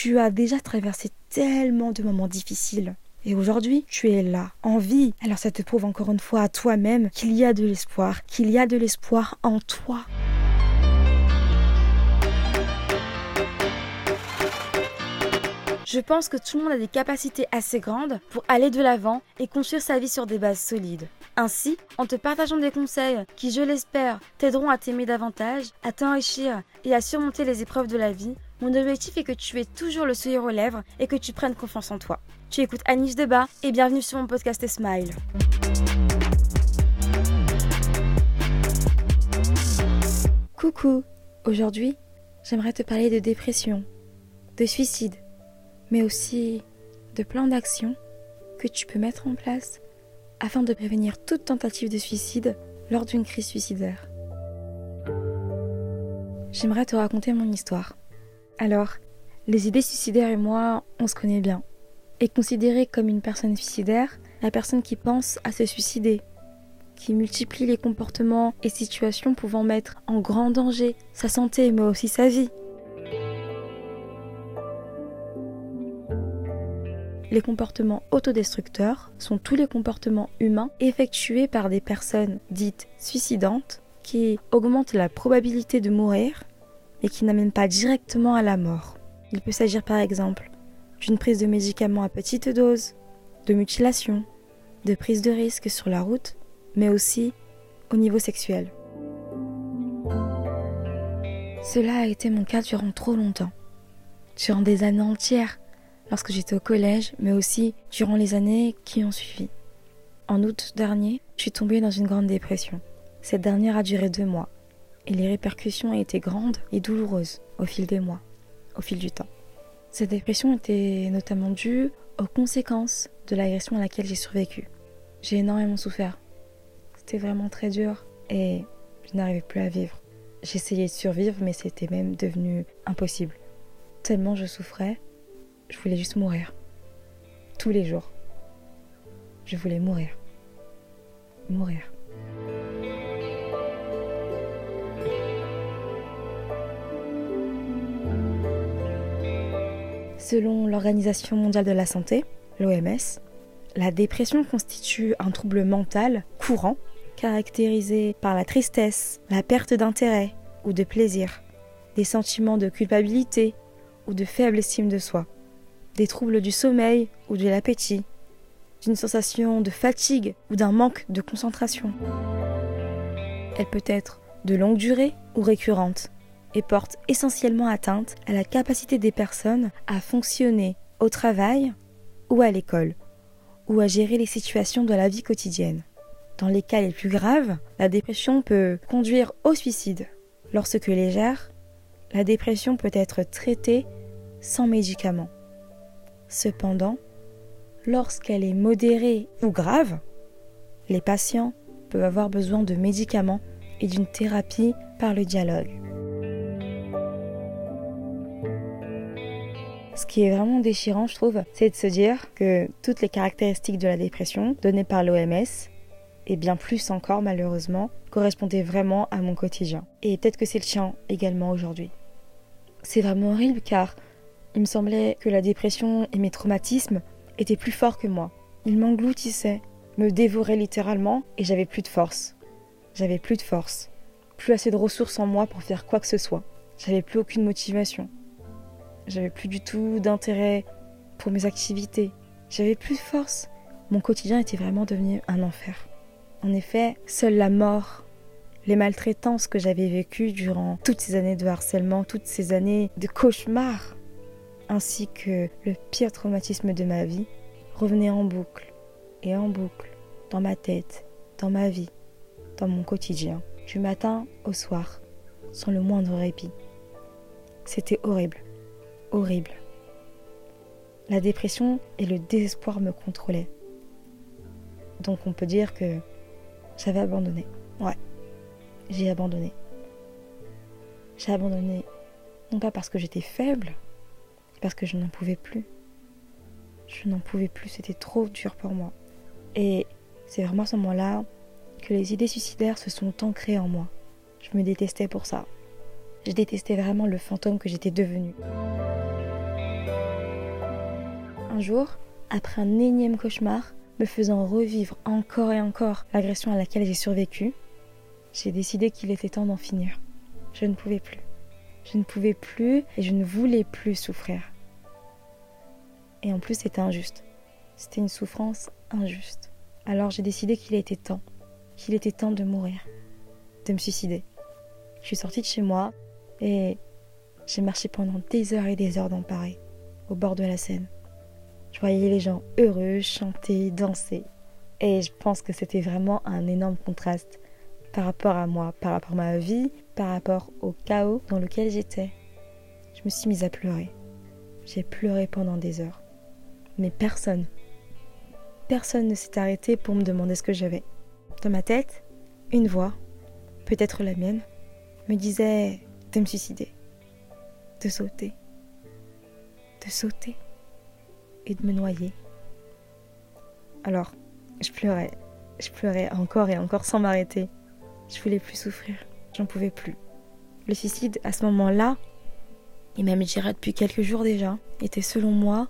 Tu as déjà traversé tellement de moments difficiles. Et aujourd'hui, tu es là, en vie. Alors ça te prouve encore une fois à toi-même qu'il y a de l'espoir, qu'il y a de l'espoir en toi. Je pense que tout le monde a des capacités assez grandes pour aller de l'avant et construire sa vie sur des bases solides. Ainsi, en te partageant des conseils qui, je l'espère, t'aideront à t'aimer davantage, à t'enrichir et à surmonter les épreuves de la vie, mon objectif est que tu aies toujours le sourire aux lèvres et que tu prennes confiance en toi. Tu écoutes Anis Debat et bienvenue sur mon podcast Smile. Coucou, aujourd'hui, j'aimerais te parler de dépression, de suicide mais aussi de plans d'action que tu peux mettre en place afin de prévenir toute tentative de suicide lors d'une crise suicidaire. J'aimerais te raconter mon histoire. Alors, les idées suicidaires et moi, on se connaît bien. Et considérée comme une personne suicidaire, la personne qui pense à se suicider, qui multiplie les comportements et situations pouvant mettre en grand danger sa santé mais aussi sa vie. Les comportements autodestructeurs sont tous les comportements humains effectués par des personnes dites suicidantes qui augmentent la probabilité de mourir et qui n'amènent pas directement à la mort. Il peut s'agir par exemple d'une prise de médicaments à petite dose, de mutilation, de prise de risque sur la route, mais aussi au niveau sexuel. Cela a été mon cas durant trop longtemps, durant des années entières lorsque j'étais au collège, mais aussi durant les années qui ont suivi. En août dernier, je suis tombée dans une grande dépression. Cette dernière a duré deux mois, et les répercussions été grandes et douloureuses au fil des mois, au fil du temps. Cette dépression était notamment due aux conséquences de l'agression à laquelle j'ai survécu. J'ai énormément souffert. C'était vraiment très dur et je n'arrivais plus à vivre. J'essayais de survivre, mais c'était même devenu impossible. Tellement je souffrais je voulais juste mourir. Tous les jours. Je voulais mourir. Mourir. Selon l'Organisation mondiale de la santé, l'OMS, la dépression constitue un trouble mental courant caractérisé par la tristesse, la perte d'intérêt ou de plaisir, des sentiments de culpabilité ou de faible estime de soi des troubles du sommeil ou de l'appétit, d'une sensation de fatigue ou d'un manque de concentration. Elle peut être de longue durée ou récurrente et porte essentiellement atteinte à la capacité des personnes à fonctionner au travail ou à l'école, ou à gérer les situations de la vie quotidienne. Dans les cas les plus graves, la dépression peut conduire au suicide. Lorsque légère, la dépression peut être traitée sans médicaments. Cependant, lorsqu'elle est modérée ou grave, les patients peuvent avoir besoin de médicaments et d'une thérapie par le dialogue. Ce qui est vraiment déchirant, je trouve, c'est de se dire que toutes les caractéristiques de la dépression données par l'OMS, et bien plus encore malheureusement, correspondaient vraiment à mon quotidien. Et peut-être que c'est le tien également aujourd'hui. C'est vraiment horrible car il me semblait que la dépression et mes traumatismes étaient plus forts que moi. Ils m'engloutissaient, me dévoraient littéralement et j'avais plus de force. J'avais plus de force, plus assez de ressources en moi pour faire quoi que ce soit. J'avais plus aucune motivation. J'avais plus du tout d'intérêt pour mes activités. J'avais plus de force. Mon quotidien était vraiment devenu un enfer. En effet, seule la mort, les maltraitances que j'avais vécues durant toutes ces années de harcèlement, toutes ces années de cauchemars, ainsi que le pire traumatisme de ma vie, revenaient en boucle et en boucle dans ma tête, dans ma vie, dans mon quotidien, du matin au soir, sans le moindre répit. C'était horrible, horrible. La dépression et le désespoir me contrôlaient. Donc on peut dire que j'avais abandonné. Ouais, j'ai abandonné. J'ai abandonné, non pas parce que j'étais faible, parce que je n'en pouvais plus. Je n'en pouvais plus, c'était trop dur pour moi. Et c'est vraiment à ce moment-là que les idées suicidaires se sont ancrées en moi. Je me détestais pour ça. Je détestais vraiment le fantôme que j'étais devenue. Un jour, après un énième cauchemar, me faisant revivre encore et encore l'agression à laquelle j'ai survécu, j'ai décidé qu'il était temps d'en finir. Je ne pouvais plus. Je ne pouvais plus et je ne voulais plus souffrir. Et en plus, c'était injuste. C'était une souffrance injuste. Alors j'ai décidé qu'il était temps. Qu'il était temps de mourir. De me suicider. Je suis sortie de chez moi et j'ai marché pendant des heures et des heures dans Paris, au bord de la Seine. Je voyais les gens heureux, chanter, danser. Et je pense que c'était vraiment un énorme contraste par rapport à moi, par rapport à ma vie, par rapport au chaos dans lequel j'étais. Je me suis mise à pleurer. J'ai pleuré pendant des heures. Mais personne, personne ne s'est arrêté pour me demander ce que j'avais. Dans ma tête, une voix, peut-être la mienne, me disait me suicider, de sauter, de sauter et de me noyer. Alors, je pleurais, je pleurais encore et encore sans m'arrêter. Je voulais plus souffrir, j'en pouvais plus. Le suicide, à ce moment-là, et même je depuis quelques jours déjà, était selon moi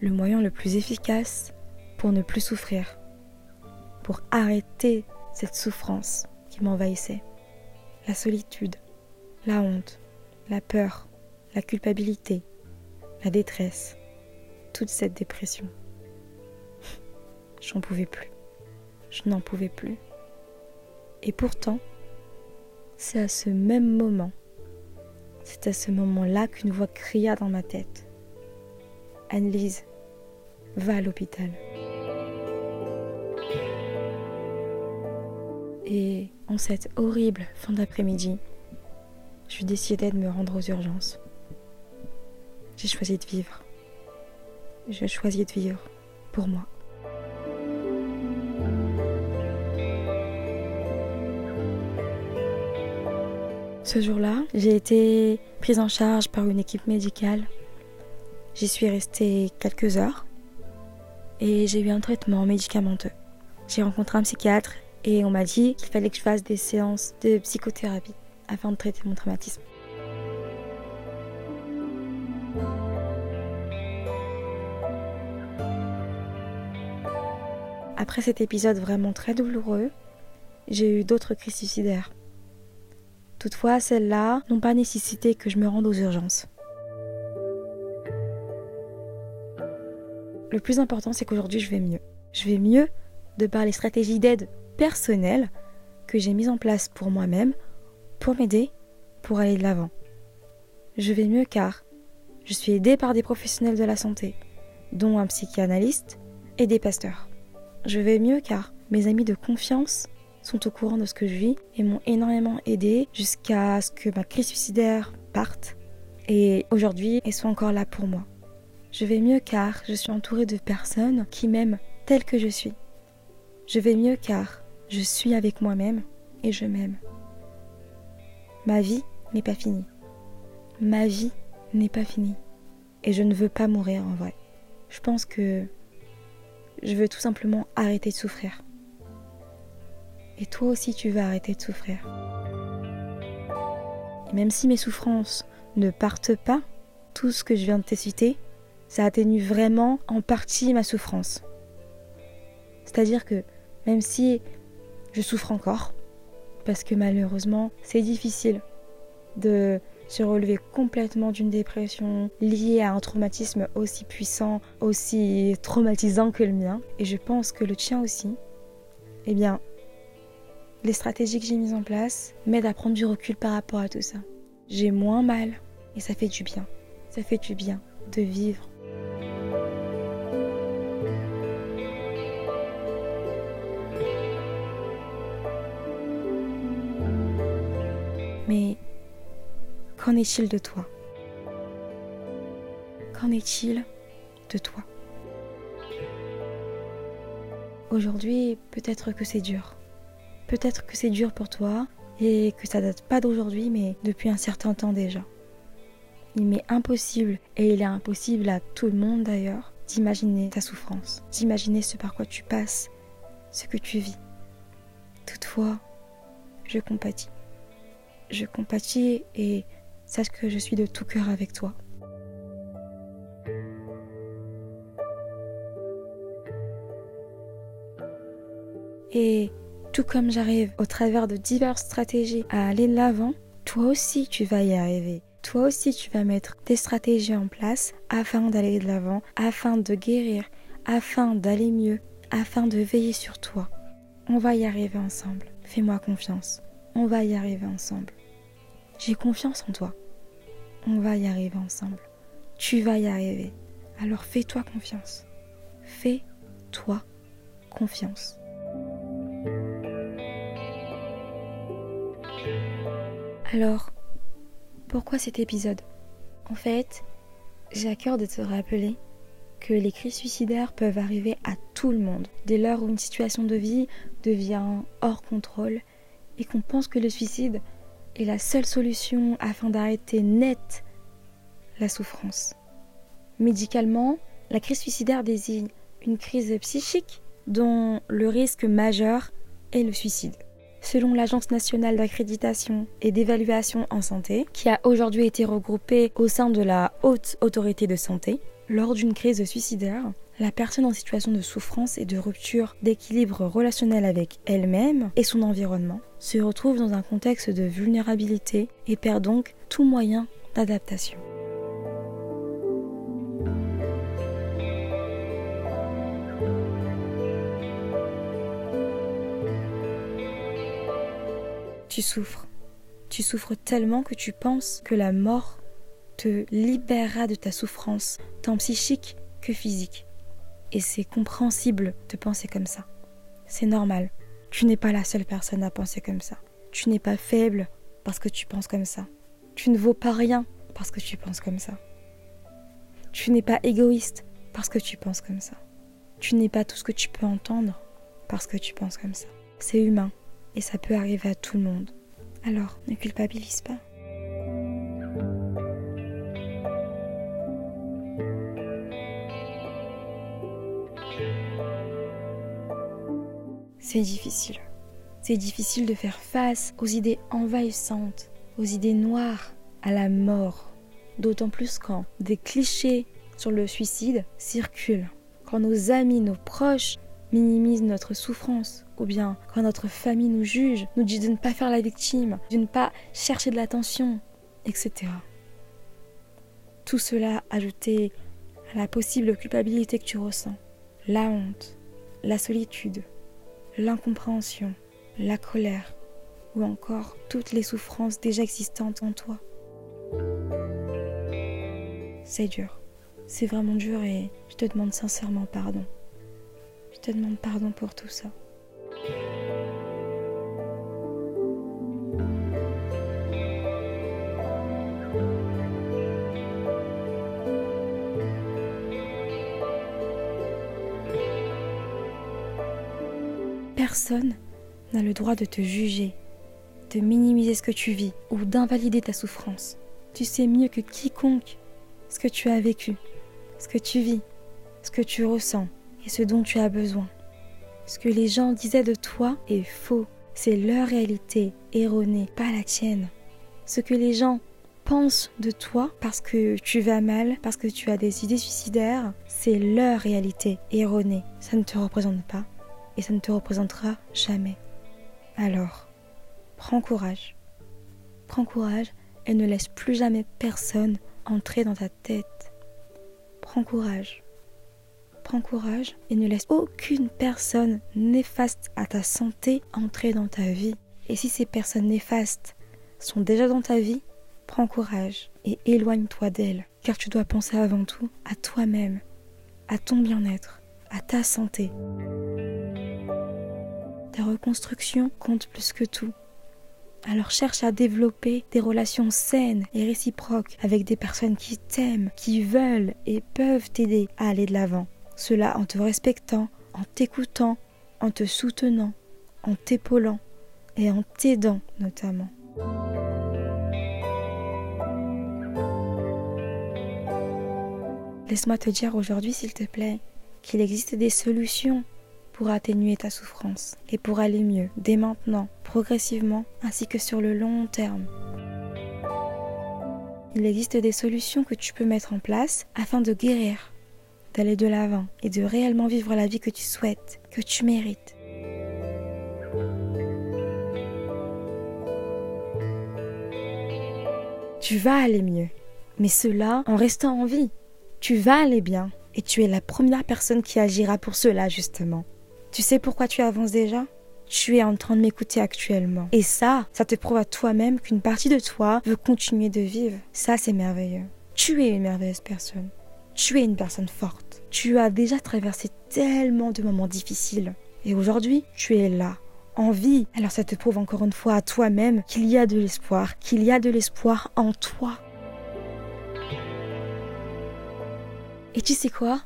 le moyen le plus efficace pour ne plus souffrir, pour arrêter cette souffrance qui m'envahissait. La solitude, la honte, la peur, la culpabilité, la détresse, toute cette dépression. J'en pouvais plus. Je n'en pouvais plus. Et pourtant, c'est à ce même moment, c'est à ce moment-là qu'une voix cria dans ma tête. Annelise, va à l'hôpital. Et en cette horrible fin d'après-midi, je décidais de me rendre aux urgences. J'ai choisi de vivre. J'ai choisi de vivre pour moi. Ce jour-là, j'ai été prise en charge par une équipe médicale. J'y suis restée quelques heures et j'ai eu un traitement médicamenteux. J'ai rencontré un psychiatre et on m'a dit qu'il fallait que je fasse des séances de psychothérapie afin de traiter mon traumatisme. Après cet épisode vraiment très douloureux, j'ai eu d'autres crises suicidaires. Toutefois, celles-là n'ont pas nécessité que je me rende aux urgences. Le plus important, c'est qu'aujourd'hui, je vais mieux. Je vais mieux de par les stratégies d'aide personnelles que j'ai mises en place pour moi-même, pour m'aider, pour aller de l'avant. Je vais mieux car je suis aidée par des professionnels de la santé, dont un psychanalyste et des pasteurs. Je vais mieux car mes amis de confiance sont au courant de ce que je vis et m'ont énormément aidé jusqu'à ce que ma crise suicidaire parte. Et aujourd'hui, elles sont encore là pour moi. Je vais mieux car je suis entourée de personnes qui m'aiment telle que je suis. Je vais mieux car je suis avec moi-même et je m'aime. Ma vie n'est pas finie. Ma vie n'est pas finie. Et je ne veux pas mourir en vrai. Je pense que je veux tout simplement arrêter de souffrir et toi aussi tu vas arrêter de souffrir. Et même si mes souffrances ne partent pas, tout ce que je viens de te citer, ça atténue vraiment en partie ma souffrance. C'est-à-dire que même si je souffre encore, parce que malheureusement c'est difficile de se relever complètement d'une dépression liée à un traumatisme aussi puissant, aussi traumatisant que le mien, et je pense que le tien aussi, eh bien, les stratégies que j'ai mises en place m'aident à prendre du recul par rapport à tout ça. J'ai moins mal et ça fait du bien. Ça fait du bien de vivre. Mais qu'en est-il de toi? Qu'en est-il de toi? Aujourd'hui, peut-être que c'est dur. Peut-être que c'est dur pour toi et que ça date pas d'aujourd'hui, mais depuis un certain temps déjà. Il m'est impossible, et il est impossible à tout le monde d'ailleurs, d'imaginer ta souffrance, d'imaginer ce par quoi tu passes, ce que tu vis. Toutefois, je compatis je compatis et sache que je suis de tout cœur avec toi. Et tout comme j'arrive au travers de diverses stratégies à aller de l'avant, toi aussi tu vas y arriver. Toi aussi tu vas mettre des stratégies en place afin d'aller de l'avant, afin de guérir, afin d'aller mieux, afin de veiller sur toi. On va y arriver ensemble. Fais-moi confiance. On va y arriver ensemble. J'ai confiance en toi. On va y arriver ensemble. Tu vas y arriver. Alors fais-toi confiance. Fais-toi confiance. Alors, pourquoi cet épisode? En fait, j'ai à cœur de te rappeler que les crises suicidaires peuvent arriver à tout le monde. Dès lors où une situation de vie devient hors contrôle et qu'on pense que le suicide est la seule solution afin d'arrêter net la souffrance. Médicalement, la crise suicidaire désigne une crise psychique dont le risque majeur est le suicide. Selon l'Agence nationale d'accréditation et d'évaluation en santé, qui a aujourd'hui été regroupée au sein de la Haute Autorité de Santé, lors d'une crise suicidaire, la personne en situation de souffrance et de rupture d'équilibre relationnel avec elle-même et son environnement se retrouve dans un contexte de vulnérabilité et perd donc tout moyen d'adaptation. Tu souffres. Tu souffres tellement que tu penses que la mort te libérera de ta souffrance, tant psychique que physique. Et c'est compréhensible de penser comme ça. C'est normal. Tu n'es pas la seule personne à penser comme ça. Tu n'es pas faible parce que tu penses comme ça. Tu ne vaux pas rien parce que tu penses comme ça. Tu n'es pas égoïste parce que tu penses comme ça. Tu n'es pas tout ce que tu peux entendre parce que tu penses comme ça. C'est humain et ça peut arriver à tout le monde. Alors, ne culpabilise pas. C'est difficile. C'est difficile de faire face aux idées envahissantes, aux idées noires, à la mort. D'autant plus quand des clichés sur le suicide circulent, quand nos amis, nos proches minimisent notre souffrance, ou bien quand notre famille nous juge, nous dit de ne pas faire la victime, de ne pas chercher de l'attention, etc. Tout cela ajouté à la possible culpabilité que tu ressens, la honte, la solitude, l'incompréhension, la colère ou encore toutes les souffrances déjà existantes en toi. C'est dur, c'est vraiment dur et je te demande sincèrement pardon. Je te demande pardon pour tout ça. Personne n'a le droit de te juger, de minimiser ce que tu vis ou d'invalider ta souffrance. Tu sais mieux que quiconque ce que tu as vécu, ce que tu vis, ce que tu ressens et ce dont tu as besoin. Ce que les gens disaient de toi est faux. C'est leur réalité erronée, pas la tienne. Ce que les gens pensent de toi parce que tu vas mal, parce que tu as des idées suicidaires, c'est leur réalité erronée. Ça ne te représente pas et ça ne te représentera jamais. Alors, prends courage. Prends courage et ne laisse plus jamais personne entrer dans ta tête. Prends courage. Prends courage et ne laisse aucune personne néfaste à ta santé entrer dans ta vie. Et si ces personnes néfastes sont déjà dans ta vie, prends courage et éloigne-toi d'elles, car tu dois penser avant tout à toi-même, à ton bien-être, à ta santé. Reconstruction compte plus que tout. Alors cherche à développer des relations saines et réciproques avec des personnes qui t'aiment, qui veulent et peuvent t'aider à aller de l'avant. Cela en te respectant, en t'écoutant, en te soutenant, en t'épaulant et en t'aidant notamment. Laisse-moi te dire aujourd'hui, s'il te plaît, qu'il existe des solutions pour atténuer ta souffrance et pour aller mieux dès maintenant, progressivement, ainsi que sur le long terme. Il existe des solutions que tu peux mettre en place afin de guérir, d'aller de l'avant et de réellement vivre la vie que tu souhaites, que tu mérites. Tu vas aller mieux, mais cela en restant en vie. Tu vas aller bien, et tu es la première personne qui agira pour cela justement. Tu sais pourquoi tu avances déjà? Tu es en train de m'écouter actuellement. Et ça, ça te prouve à toi-même qu'une partie de toi veut continuer de vivre. Ça, c'est merveilleux. Tu es une merveilleuse personne. Tu es une personne forte. Tu as déjà traversé tellement de moments difficiles. Et aujourd'hui, tu es là, en vie. Alors ça te prouve encore une fois à toi-même qu'il y a de l'espoir, qu'il y a de l'espoir en toi. Et tu sais quoi?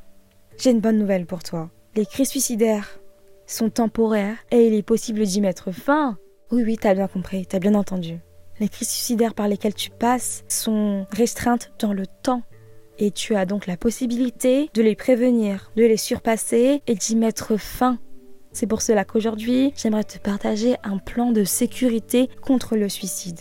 J'ai une bonne nouvelle pour toi. Les crises suicidaires sont temporaires et il est possible d'y mettre fin. Oui, oui, t'as bien compris, t'as bien entendu. Les crises suicidaires par lesquelles tu passes sont restreintes dans le temps. Et tu as donc la possibilité de les prévenir, de les surpasser et d'y mettre fin. C'est pour cela qu'aujourd'hui, j'aimerais te partager un plan de sécurité contre le suicide.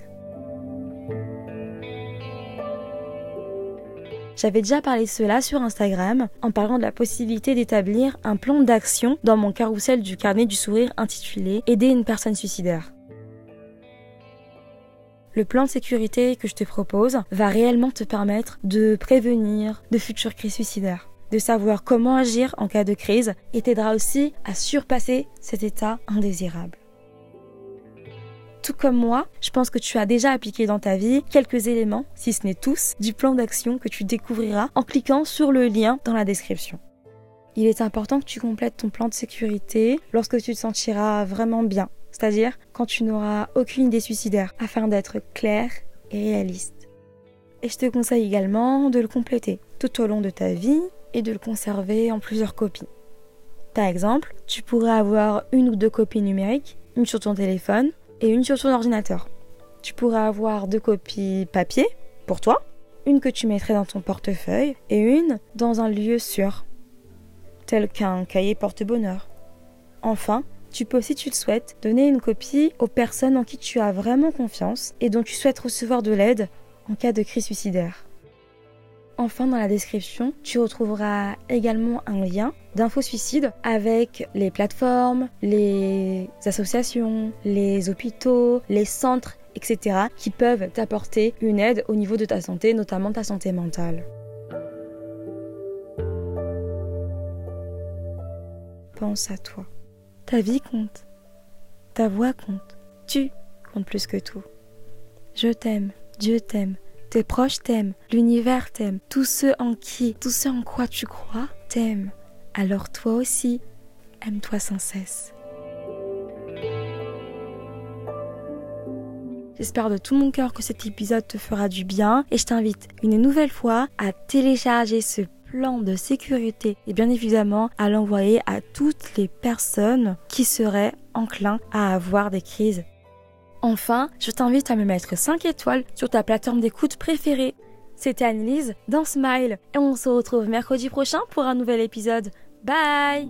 J'avais déjà parlé de cela sur Instagram en parlant de la possibilité d'établir un plan d'action dans mon carrousel du carnet du sourire intitulé Aider une personne suicidaire. Le plan de sécurité que je te propose va réellement te permettre de prévenir de futures crises suicidaires, de savoir comment agir en cas de crise et t'aidera aussi à surpasser cet état indésirable. Tout comme moi, je pense que tu as déjà appliqué dans ta vie quelques éléments, si ce n'est tous, du plan d'action que tu découvriras en cliquant sur le lien dans la description. Il est important que tu complètes ton plan de sécurité lorsque tu te sentiras vraiment bien, c'est-à-dire quand tu n'auras aucune idée suicidaire, afin d'être clair et réaliste. Et je te conseille également de le compléter tout au long de ta vie et de le conserver en plusieurs copies. Par exemple, tu pourrais avoir une ou deux copies numériques, une sur ton téléphone et une sur ton ordinateur. Tu pourras avoir deux copies papier pour toi, une que tu mettrais dans ton portefeuille et une dans un lieu sûr, tel qu'un cahier porte-bonheur. Enfin, tu peux, si tu le souhaites, donner une copie aux personnes en qui tu as vraiment confiance et dont tu souhaites recevoir de l'aide en cas de crise suicidaire. Enfin, dans la description, tu retrouveras également un lien d'info suicide avec les plateformes, les associations, les hôpitaux, les centres, etc. qui peuvent t'apporter une aide au niveau de ta santé, notamment ta santé mentale. Pense à toi. Ta vie compte. Ta voix compte. Tu comptes plus que tout. Je t'aime. Dieu t'aime. Tes proches t'aiment, l'univers t'aime, tous ceux en qui, tous ceux en quoi tu crois t'aiment. Alors toi aussi, aime-toi sans cesse. J'espère de tout mon cœur que cet épisode te fera du bien et je t'invite une nouvelle fois à télécharger ce plan de sécurité et bien évidemment à l'envoyer à toutes les personnes qui seraient enclins à avoir des crises Enfin, je t'invite à me mettre 5 étoiles sur ta plateforme d'écoute préférée. C'était Annelise dans Smile et on se retrouve mercredi prochain pour un nouvel épisode. Bye